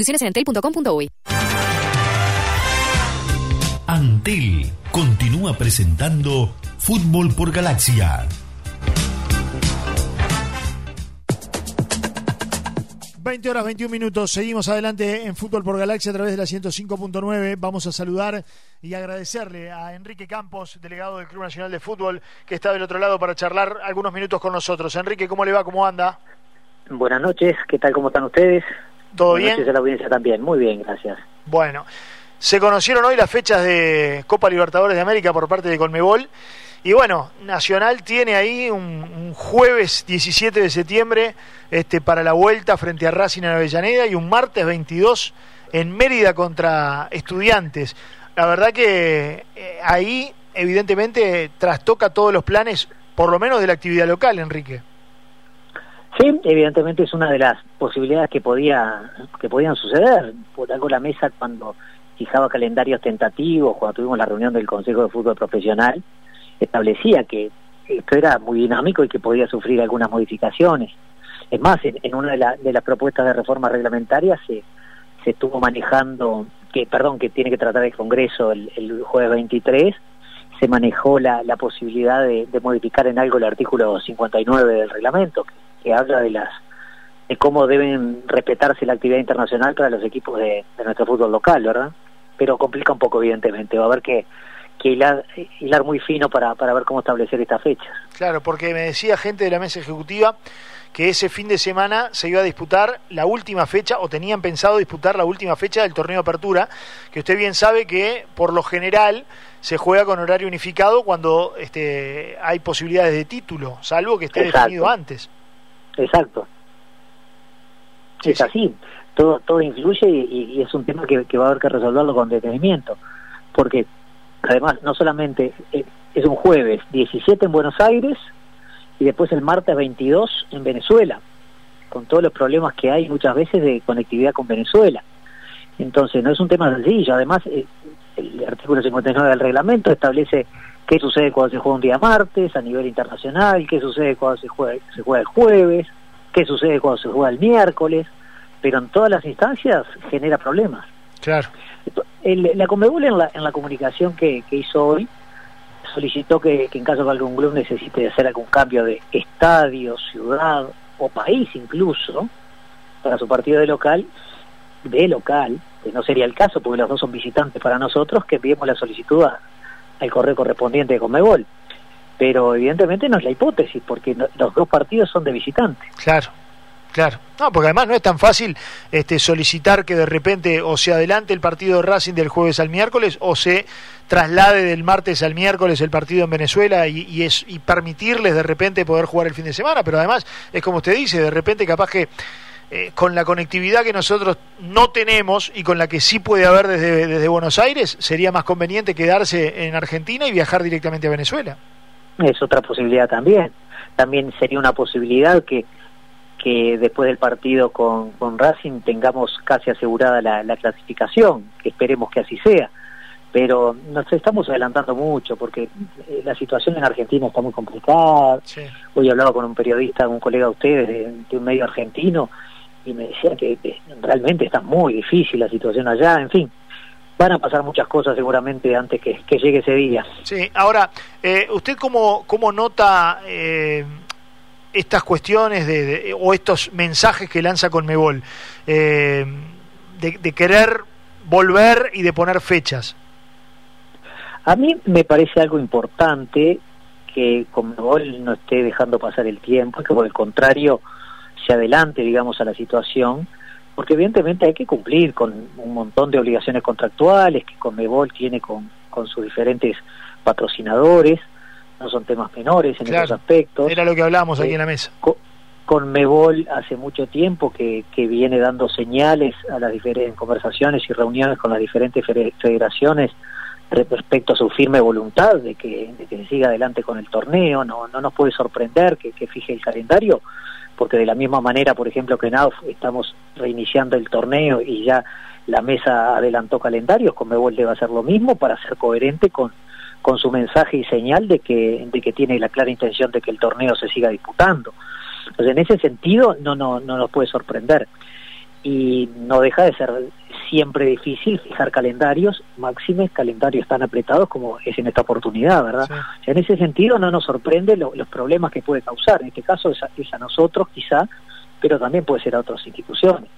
Condiciones en antel.com.uy. Antel continúa presentando Fútbol por Galaxia. ...20 horas 21 minutos... ...seguimos adelante en Fútbol por Galaxia... ...a través de la 105.9... ...vamos a saludar y agradecerle a Enrique Campos... ...delegado del Club Nacional de Fútbol... ...que está del otro lado para charlar algunos minutos con nosotros... ...Enrique, ¿cómo le va? ¿Cómo anda? Buenas noches, ¿qué tal? ¿Cómo están ustedes? ¿Todo Buenas bien? noches a la audiencia también, muy bien, gracias. Bueno, se conocieron hoy las fechas de Copa Libertadores de América por parte de Colmebol. Y bueno, Nacional tiene ahí un, un jueves 17 de septiembre este, para la vuelta frente a Racing en Avellaneda y un martes 22 en Mérida contra Estudiantes. La verdad que eh, ahí evidentemente trastoca todos los planes, por lo menos de la actividad local, Enrique. Sí, evidentemente es una de las posibilidades que podía que podían suceder. Por algo la mesa cuando fijaba calendarios tentativos, cuando tuvimos la reunión del Consejo de Fútbol Profesional, establecía que esto era muy dinámico y que podía sufrir algunas modificaciones. Es más, en, una de, la- de las propuestas de reforma reglamentaria se, se estuvo manejando, que perdón, que tiene que tratar el Congreso el, el jueves 23, se manejó la, la posibilidad de, de modificar en algo el artículo 59 del reglamento, que, que habla de las de cómo deben respetarse la actividad internacional para los equipos de, de nuestro fútbol local, ¿verdad? Pero complica un poco, evidentemente. Va a haber que, que hilar, hilar muy fino para, para ver cómo establecer estas fechas. Claro, porque me decía gente de la mesa ejecutiva que ese fin de semana se iba a disputar la última fecha, o tenían pensado disputar la última fecha del torneo de apertura, que usted bien sabe que por lo general se juega con horario unificado cuando este, hay posibilidades de título, salvo que esté Exacto. definido antes. Exacto. Sí, es sí. así. Todo, todo influye y, y es un tema que, que va a haber que resolverlo con detenimiento. Porque, además, no solamente eh, es un jueves 17 en Buenos Aires y después el martes 22 en Venezuela, con todos los problemas que hay muchas veces de conectividad con Venezuela. Entonces, no es un tema sencillo. Además, eh, el artículo 59 del reglamento establece qué sucede cuando se juega un día martes a nivel internacional, qué sucede cuando se juega, se juega el jueves, qué sucede cuando se juega el miércoles, pero en todas las instancias genera problemas. Claro. El- la Conmebol en la, en la comunicación que, que hizo hoy solicitó que, que en caso de algún club necesite hacer algún cambio de estadio, ciudad o país incluso para su partido de local, de local, que no sería el caso porque los dos son visitantes para nosotros, que enviemos la solicitud a- al correo correspondiente de Conmebol. Pero evidentemente no es la hipótesis porque no- los dos partidos son de visitantes. Claro, claro. No, porque además no es tan fácil este, solicitar que de repente o se adelante el partido de Racing del jueves al miércoles o se traslade del martes al miércoles el partido en Venezuela y, y es, y permitirles de repente poder jugar el fin de semana. Pero además es como usted dice, de repente capaz que eh, con la conectividad que nosotros no tenemos y con la que sí puede haber desde, desde Buenos Aires, sería más conveniente quedarse en Argentina y viajar directamente a Venezuela. Es otra posibilidad también. También sería una posibilidad que, que después del partido con, con Racing tengamos casi asegurada la, la clasificación, esperemos que así sea. Pero nos estamos adelantando mucho porque eh, la situación en Argentina está muy complicada. Sí. Hoy hablaba con un periodista, un colega de ustedes de, de un medio argentino, y me decía que, que realmente está muy difícil la situación allá. En fin, van a pasar muchas cosas seguramente antes que, que llegue ese día. Sí, ahora, eh, ¿usted cómo, cómo nota eh, estas cuestiones de, de- o estos mensajes que lanza Conmebol eh, de, de querer volver y de poner fechas? A mí me parece algo importante que Conmebol no esté dejando pasar el tiempo, que por el contrario se adelante, digamos, a la situación, porque evidentemente hay que cumplir con un montón de obligaciones contractuales que Conmebol tiene con, con sus diferentes patrocinadores, no son temas menores en Claro, esos aspectos. Era lo que hablábamos aquí Sí. en la mesa. Co- Conmebol hace mucho tiempo que, que viene dando señales a las diferentes conversaciones y reuniones con las diferentes fede- federaciones respecto a su firme voluntad de que, de se siga adelante con el torneo. No, no nos puede sorprender que, fije el calendario, porque de la misma manera, por ejemplo, que en estamos reiniciando el torneo y ya la mesa adelantó calendarios, Conmebol debe hacer lo mismo para ser coherente con, con su mensaje y señal de que, de que tiene la clara intención de que el torneo se siga disputando. Entonces, en ese sentido, no, no, no nos puede sorprender. Y no deja de ser siempre difícil fijar calendarios, máximos calendarios tan apretados como es en esta oportunidad, ¿verdad? en ese sentido no nos sorprende los problemas que puede causar, en este caso es a, nosotros quizá, pero también puede ser a otras instituciones.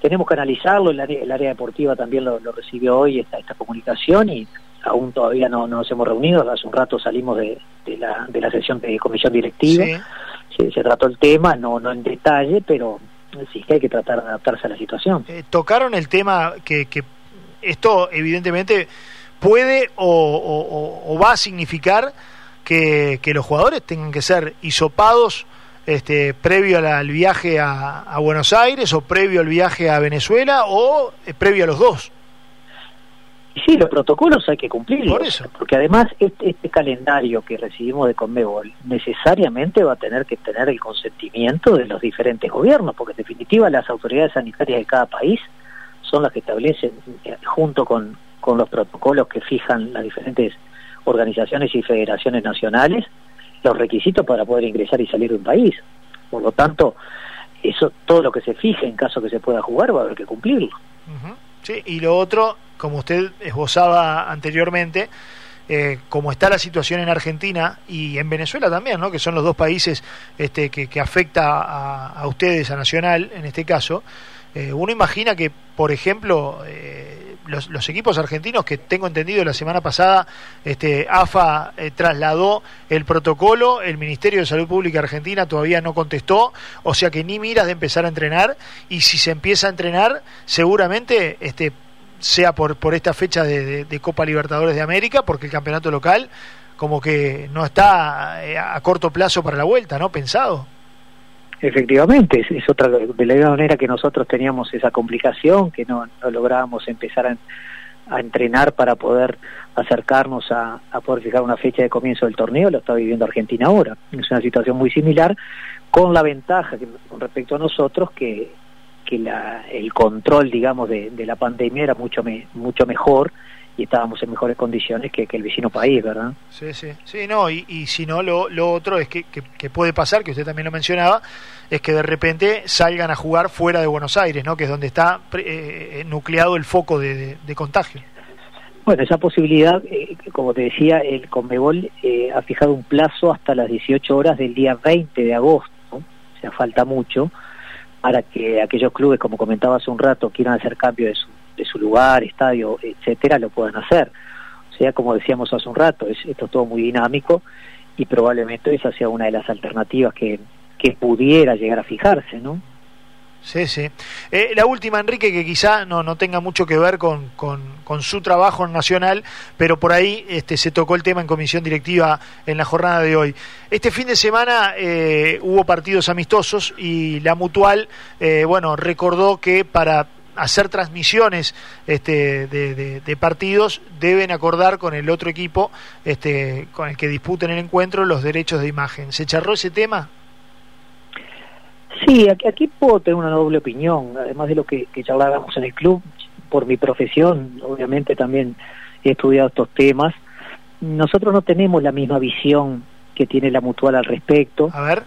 Tenemos que analizarlo, el área, el área deportiva también lo, recibió hoy esta, esta comunicación y aún todavía no, nos hemos reunido, hace un rato salimos de, la, de la sesión de comisión directiva, se, se, trató el tema, no, no en detalle, pero sí que hay que tratar de adaptarse a la situación. Eh, tocaron el tema que, esto evidentemente puede o, va a significar que, los jugadores tengan que ser hisopados este, previo al viaje a, a, Buenos Aires o previo al viaje a Venezuela o eh, previo a los dos. Sí, los protocolos hay que cumplirlos. Porque además este, este, calendario que recibimos de Conmebol necesariamente va a tener que tener el consentimiento de los diferentes gobiernos, porque en definitiva las autoridades sanitarias de cada país son las que establecen, eh, junto con, con los protocolos que fijan las diferentes organizaciones y federaciones nacionales, los requisitos para poder ingresar y salir de un país. Por lo tanto, eso todo lo que se fije en caso que se pueda jugar va a haber que cumplirlo. Sí, y lo otro como usted esbozaba anteriormente, eh, como está la situación en Argentina y en Venezuela también, ¿no? que son los dos países este, que, afecta a, ustedes, a Nacional en este caso, eh, uno imagina que, por ejemplo, eh, los, equipos argentinos que tengo entendido la semana pasada, este, AFA trasladó el protocolo, el Ministerio de Salud Pública Argentina todavía no contestó, o sea que ni miras de empezar a entrenar y si se empieza a entrenar, seguramente este, sea por, por esta fecha de, Copa Libertadores de América, porque el campeonato local como que no está eh, a corto plazo para la vuelta, ¿no? Pensado. Efectivamente, es, otra de la misma manera que nosotros teníamos esa complicación, que no, lográbamos empezar a, entrenar para poder acercarnos a, a, poder fijar una fecha de comienzo del torneo, lo está viviendo Argentina ahora. Es una situación muy similar, con la ventaja que, con respecto a nosotros que que la, el control, digamos, de, de la pandemia era mucho, me, mucho mejor y estábamos en mejores condiciones que, que, el vecino país, ¿verdad? Sí, sí, sí, no, y, y si no, lo, lo otro es que, que, puede pasar, que usted también lo mencionaba, es que de repente salgan a jugar fuera de Buenos Aires, ¿no? Que es donde está eh, nucleado el foco de, de, contagio. Bueno, esa posibilidad, eh, como te decía, el Conmebol eh, ha fijado un plazo hasta las 18 horas del día 20 de agosto, o sea, falta mucho, para que aquellos clubes, como comentaba hace un rato, quieran hacer cambio de su, de su lugar, estadio, etcétera, lo puedan hacer. O sea, como decíamos hace un rato, es, esto es todo muy dinámico y probablemente esa sea una de las alternativas que, que pudiera llegar a fijarse, ¿no? Sí, sí. Eh, la última, Enrique, que quizá no, no tenga mucho que ver con, con, su trabajo nacional, pero por ahí este, se tocó el tema en comisión directiva en la jornada de hoy. Este fin de semana eh, hubo partidos amistosos y la Mutual, eh, bueno, recordó que para hacer transmisiones este, de, de, partidos deben acordar con el otro equipo este, con el que disputen el encuentro los derechos de imagen. ¿Se charró ese tema? Sí, aquí, puedo tener una doble opinión, además de lo que, que charlábamos en el club, por mi profesión, obviamente también he estudiado estos temas. Nosotros no tenemos la misma visión que tiene la mutual al respecto. A ver.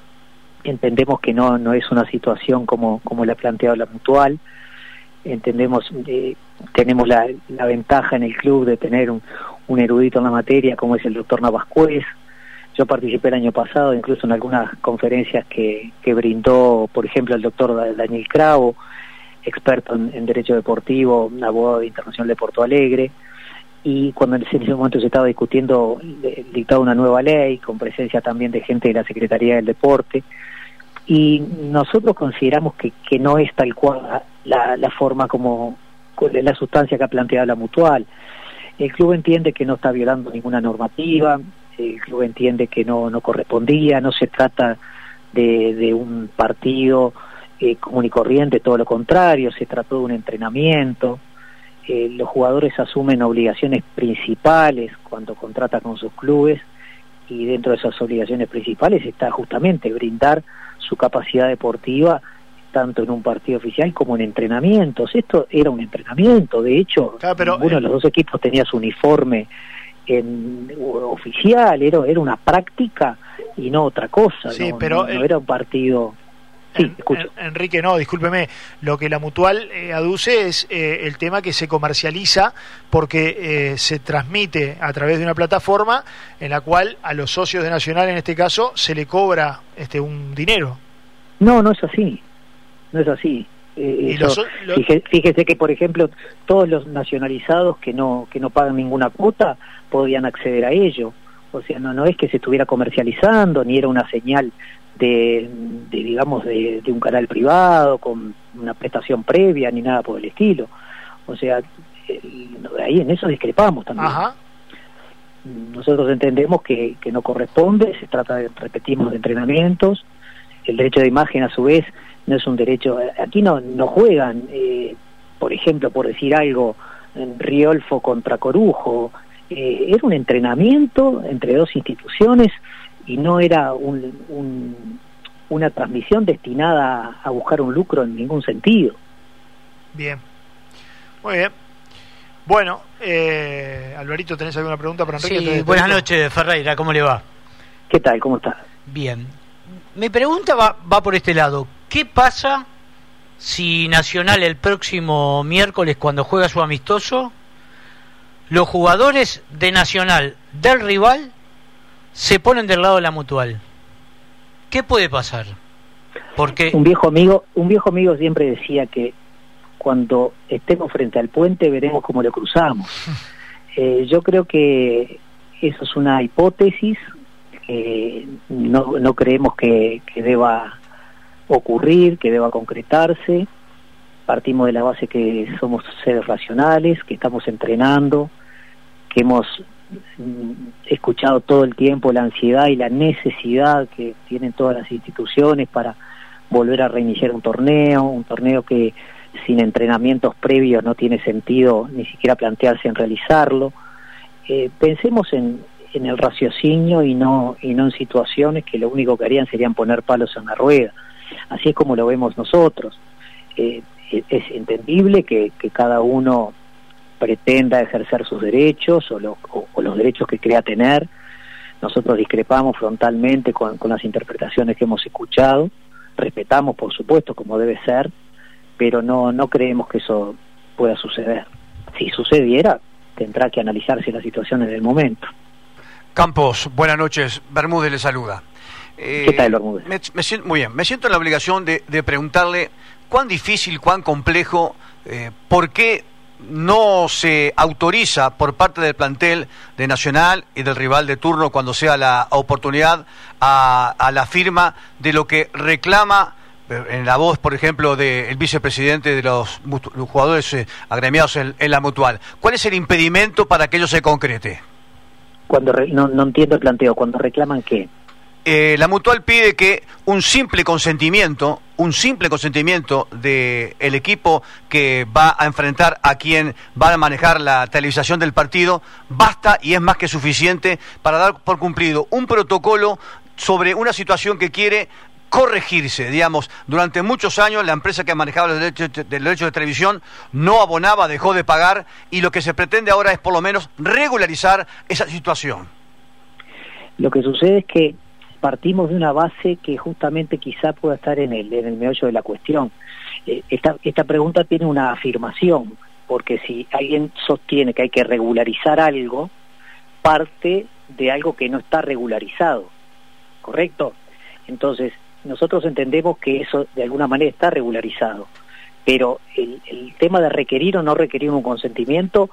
Entendemos que no, no es una situación como, como la ha planteado la mutual. Entendemos, eh, tenemos la, la, ventaja en el club de tener un, un erudito en la materia como es el doctor Navascuez, yo participé el año pasado incluso en algunas conferencias que, que brindó, por ejemplo, el doctor Daniel Cravo, experto en, Derecho Deportivo, abogado de Internacional de Porto Alegre, y cuando en ese momento se estaba discutiendo dictado una nueva ley, con presencia también de gente de la Secretaría del Deporte, y nosotros consideramos que, que no es tal cual la, la forma como la sustancia que ha planteado la mutual. El club entiende que no está violando ninguna normativa, el club entiende que no, no correspondía, no se trata de, de un partido eh, común y corriente, todo lo contrario, se trató de un entrenamiento. Eh, los jugadores asumen obligaciones principales cuando contratan con sus clubes y dentro de esas obligaciones principales está justamente brindar su capacidad deportiva tanto en un partido oficial como en entrenamientos. Esto era un entrenamiento, de hecho, uno de eh, los dos equipos tenía su uniforme en, oficial, era, era una práctica y no otra cosa, no, pero era un partido. Enrique, no, discúlpeme. Lo que la mutual eh, aduce es eh, el tema que se comercializa porque eh, se transmite a través de una plataforma en la cual a los socios de Nacional, en este caso, se le cobra este un dinero. No, no es así. No es así. Fíjese, que, por ejemplo, todos los nacionalizados que no que no pagan ninguna cuota podían acceder a ello. O sea, no, no es que se estuviera comercializando, ni era una señal de, digamos, de, un canal privado con una prestación previa ni nada por el estilo. O sea, ahí en eso discrepamos también. Nosotros entendemos que, que no corresponde, se trata, de, repetimos, de entrenamientos. El derecho de imagen, a su vez, no es un derecho. Aquí no, no juegan, eh, por ejemplo, por decir algo, en Riolfo contra Corujo. Eh, era un entrenamiento entre dos instituciones y no era un, una transmisión destinada a buscar un lucro en ningún sentido. Bien, muy bien. Bueno, eh, Alvarito, ¿tenés alguna pregunta para Enrique? Sí, buenas noches, Ferreira, ¿cómo le va? ¿Qué tal? ¿Cómo está? Bien. Mi pregunta va, va por este lado. ¿Qué pasa si Nacional el próximo miércoles, cuando juega su amistoso, los jugadores de Nacional del rival se ponen del lado de la mutual. ¿Qué puede pasar? Porque un viejo amigo, un viejo amigo siempre decía que cuando estemos frente al puente veremos cómo lo cruzamos. Eh, yo creo que eso es una hipótesis que no, no creemos que, que deba ocurrir, que deba concretarse. Partimos de la base que somos seres racionales, que estamos entrenando, que hemos he escuchado todo el tiempo la ansiedad y la necesidad que tienen todas las instituciones para volver a reiniciar un torneo, un torneo que sin entrenamientos previos no tiene sentido ni siquiera plantearse en realizarlo. Eh, pensemos en, en el raciocinio y no, y no en situaciones que lo único que harían serían poner palos en la rueda. Así es como lo vemos nosotros. Eh, es entendible que, cada uno pretenda ejercer sus derechos o, los derechos que crea tener. Nosotros discrepamos frontalmente con, las interpretaciones que hemos escuchado, respetamos por supuesto como debe ser, pero no, no creemos que eso pueda suceder. Si sucediera, tendrá que analizarse la situación en el momento. Campos, buenas noches. Bermúdez le saluda. ¿Qué tal, Bermúdez? Me, siento, muy bien. Me siento en la obligación de, preguntarle cuán difícil, cuán complejo, eh, por qué no se autoriza por parte del plantel de Nacional y del rival de turno cuando sea la oportunidad a, la firma de lo que reclama eh, en la voz, por ejemplo, del vicepresidente de los, jugadores eh, agremiados en, la mutual. ¿Cuál es el impedimento para que ello se concrete? Cuando no, no entiendo el planteo, cuando reclaman qué. Eh, la mutual pide que un simple consentimiento, un simple consentimiento del el equipo que va a enfrentar a quien va a manejar la televisación del partido, basta y es más que suficiente para dar por cumplido un protocolo sobre una situación que quiere corregirse, digamos, durante muchos años la empresa que manejaba los derechos, de, derechos de televisión no abonaba, dejó de pagar y lo que se pretende ahora es por lo menos regularizar esa situación. Lo que sucede es que partimos de una base que justamente quizá pueda estar en el, en el meollo de la cuestión. Eh, esta, esta pregunta tiene una afirmación, porque si alguien sostiene que hay que regularizar algo, parte de algo que no está regularizado, ¿correcto? Entonces, nosotros entendemos que eso de alguna manera está regularizado, pero el, el tema de requerir o no requerir un consentimiento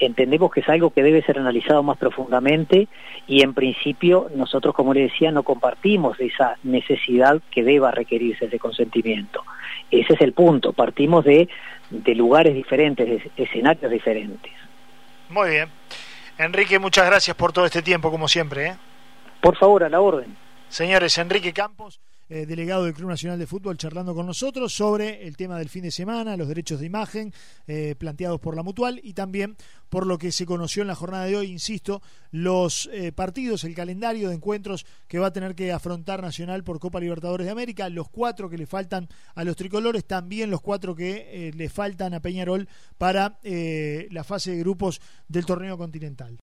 entendemos que es algo que debe ser analizado más profundamente y en principio nosotros, como le decía, no compartimos esa necesidad que deba requerirse ese consentimiento. Ese es el punto, partimos de, de lugares diferentes, de escenarios diferentes. Muy bien. Enrique, muchas gracias por todo este tiempo, como siempre. ¿eh? Por favor, a la orden. Señores, Enrique Campos. Eh, delegado del Club Nacional de Fútbol, charlando con nosotros sobre el tema del fin de semana, los derechos de imagen eh, planteados por la Mutual y también por lo que se conoció en la jornada de hoy, insisto, los eh, partidos, el calendario de encuentros que va a tener que afrontar Nacional por Copa Libertadores de América, los cuatro que le faltan a los tricolores, también los cuatro que le faltan a Peñarol para la fase de grupos del torneo continental.